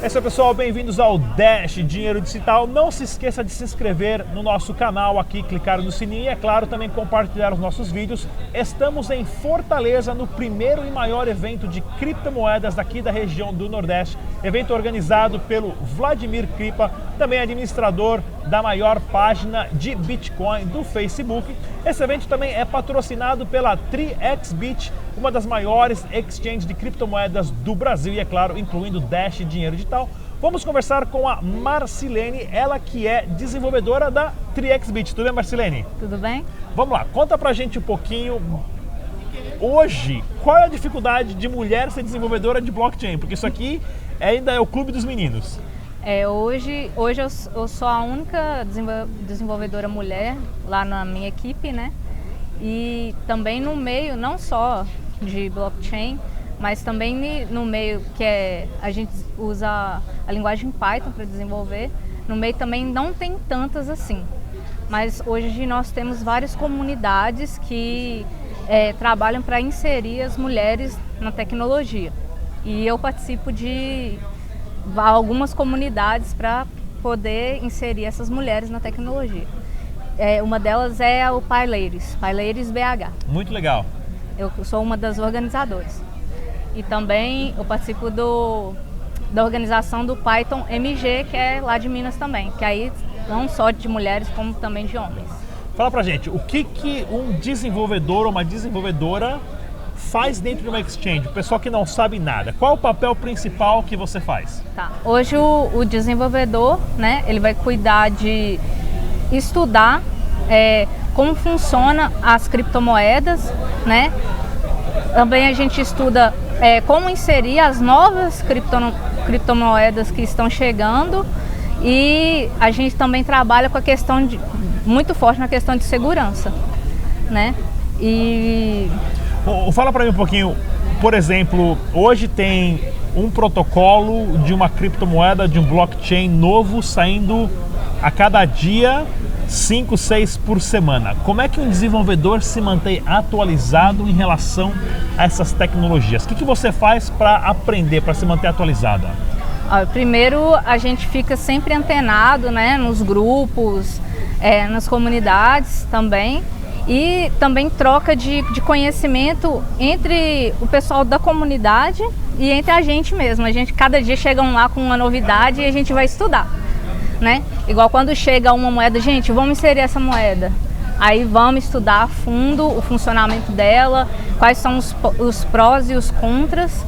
É pessoal, bem-vindos ao Dash Dinheiro Digital. Não se esqueça de se inscrever no nosso canal aqui, clicar no sininho e, é claro, também compartilhar os nossos vídeos. Estamos em Fortaleza, no primeiro e maior evento de criptomoedas daqui da região do Nordeste. Evento organizado pelo Vladimir Kripa, também administrador da maior página de Bitcoin do Facebook. Esse evento também é patrocinado pela 3xBit, uma das maiores exchanges de criptomoedas do Brasil e, é claro, incluindo Dash Dinheiro Digital. Vamos conversar com a Marcilene, ela que é desenvolvedora da 3xBit. Tudo bem, Marcilene? Tudo bem? Vamos lá, conta pra gente um pouquinho. Hoje, qual é a dificuldade de mulher ser desenvolvedora de blockchain? Porque isso aqui ainda é o clube dos meninos. É, hoje hoje eu, eu sou a única desenvolvedora mulher lá na minha equipe, né? E também no meio, não só de blockchain, mas também no meio que é, a gente usa a linguagem Python para desenvolver, no meio também não tem tantas assim. Mas hoje nós temos várias comunidades que é, trabalham para inserir as mulheres na tecnologia. E eu participo de algumas comunidades para poder inserir essas mulheres na tecnologia. É, uma delas é o Paileiros, Paileiros BH. Muito legal. Eu sou uma das organizadoras. E também eu participo do, da organização do Python MG, que é lá de Minas também, que aí não só de mulheres, como também de homens. Fala pra gente, o que, que um desenvolvedor ou uma desenvolvedora faz dentro de uma exchange? O pessoal que não sabe nada, qual o papel principal que você faz? Tá. Hoje o, o desenvolvedor, né, ele vai cuidar de estudar é, como funciona as criptomoedas, né? Também a gente estuda é, como inserir as novas criptomoedas que estão chegando e a gente também trabalha com a questão de muito forte na questão de segurança, né? E fala para mim um pouquinho, por exemplo, hoje tem um protocolo de uma criptomoeda de um blockchain novo saindo a cada dia 5, 6 por semana. Como é que um desenvolvedor se mantém atualizado em relação a essas tecnologias? O que, que você faz para aprender, para se manter atualizada? Primeiro, a gente fica sempre antenado né, nos grupos, é, nas comunidades também e também troca de, de conhecimento entre o pessoal da comunidade e entre a gente mesmo. A gente cada dia chegam lá com uma novidade e a gente vai estudar né? Igual quando chega uma moeda, gente, vamos inserir essa moeda. Aí vamos estudar a fundo o funcionamento dela, quais são os, os prós e os contras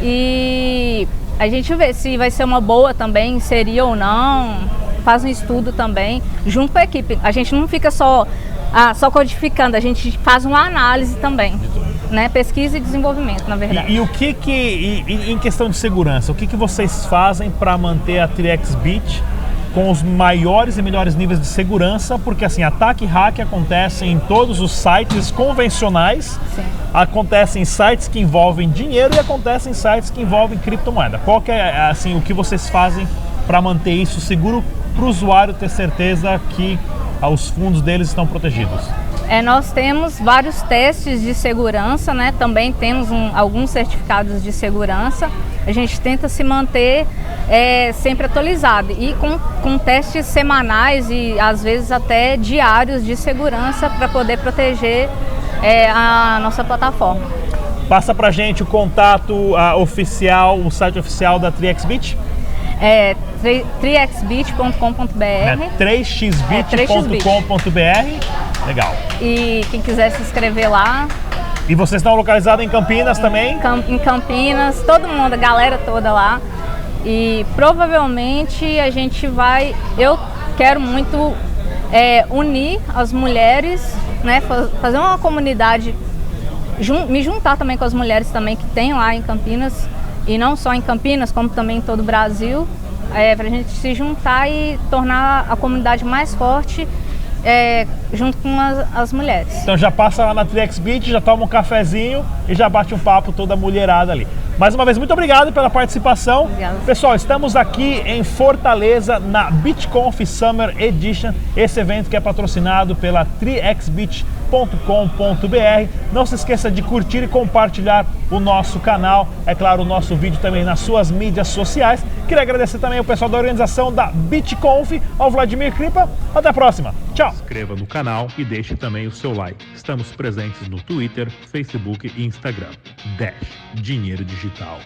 e a gente vê se vai ser uma boa também, inserir ou não, faz um estudo também, junto com a equipe. A gente não fica só, ah, só codificando, a gente faz uma análise também. Né? Pesquisa e desenvolvimento, na verdade. E, e o que que, e, em questão de segurança, o que que vocês fazem para manter a 3xBit com os maiores e melhores níveis de segurança, porque assim, ataque e hack acontecem em todos os sites convencionais, Sim. acontecem em sites que envolvem dinheiro e acontecem em sites que envolvem criptomoeda. Qual que é assim, o que vocês fazem para manter isso seguro para o usuário ter certeza que ah, os fundos deles estão protegidos? É, nós temos vários testes de segurança, né? também temos um, alguns certificados de segurança. A gente tenta se manter é, sempre atualizado e com, com testes semanais e às vezes até diários de segurança para poder proteger é, a nossa plataforma. Passa para gente o contato uh, oficial, o site oficial da TriXBit. É 3xbit.com.br. É 3xbit.com.br. É, Legal. E quem quiser se inscrever lá, e vocês estão localizados em Campinas também? Em Campinas, todo mundo, a galera toda lá. E provavelmente a gente vai. Eu quero muito é, unir as mulheres, né? Fazer uma comunidade, jun, me juntar também com as mulheres também que tem lá em Campinas. E não só em Campinas, como também em todo o Brasil. É, para a gente se juntar e tornar a comunidade mais forte é, junto com as, as, mulheres. Então já passa lá na Trix Beach, já toma um cafezinho e já bate um papo toda mulherada ali. Mais uma vez, muito obrigado pela participação. Obrigada. Pessoal, estamos aqui em Fortaleza na BitConf Summer Edition, esse evento que é patrocinado pela 3x Beach Não se esqueça de curtir e compartilhar o nosso canal, é claro, o nosso vídeo também nas suas mídias sociais. Queria agradecer também o pessoal da organização da BitConf, ao Vladimir Kripa. Até a próxima. Tchau. Inscreva no canal e deixe também o seu like. Estamos presentes no Twitter, Facebook e Instagram. Dash Dinheiro Digital.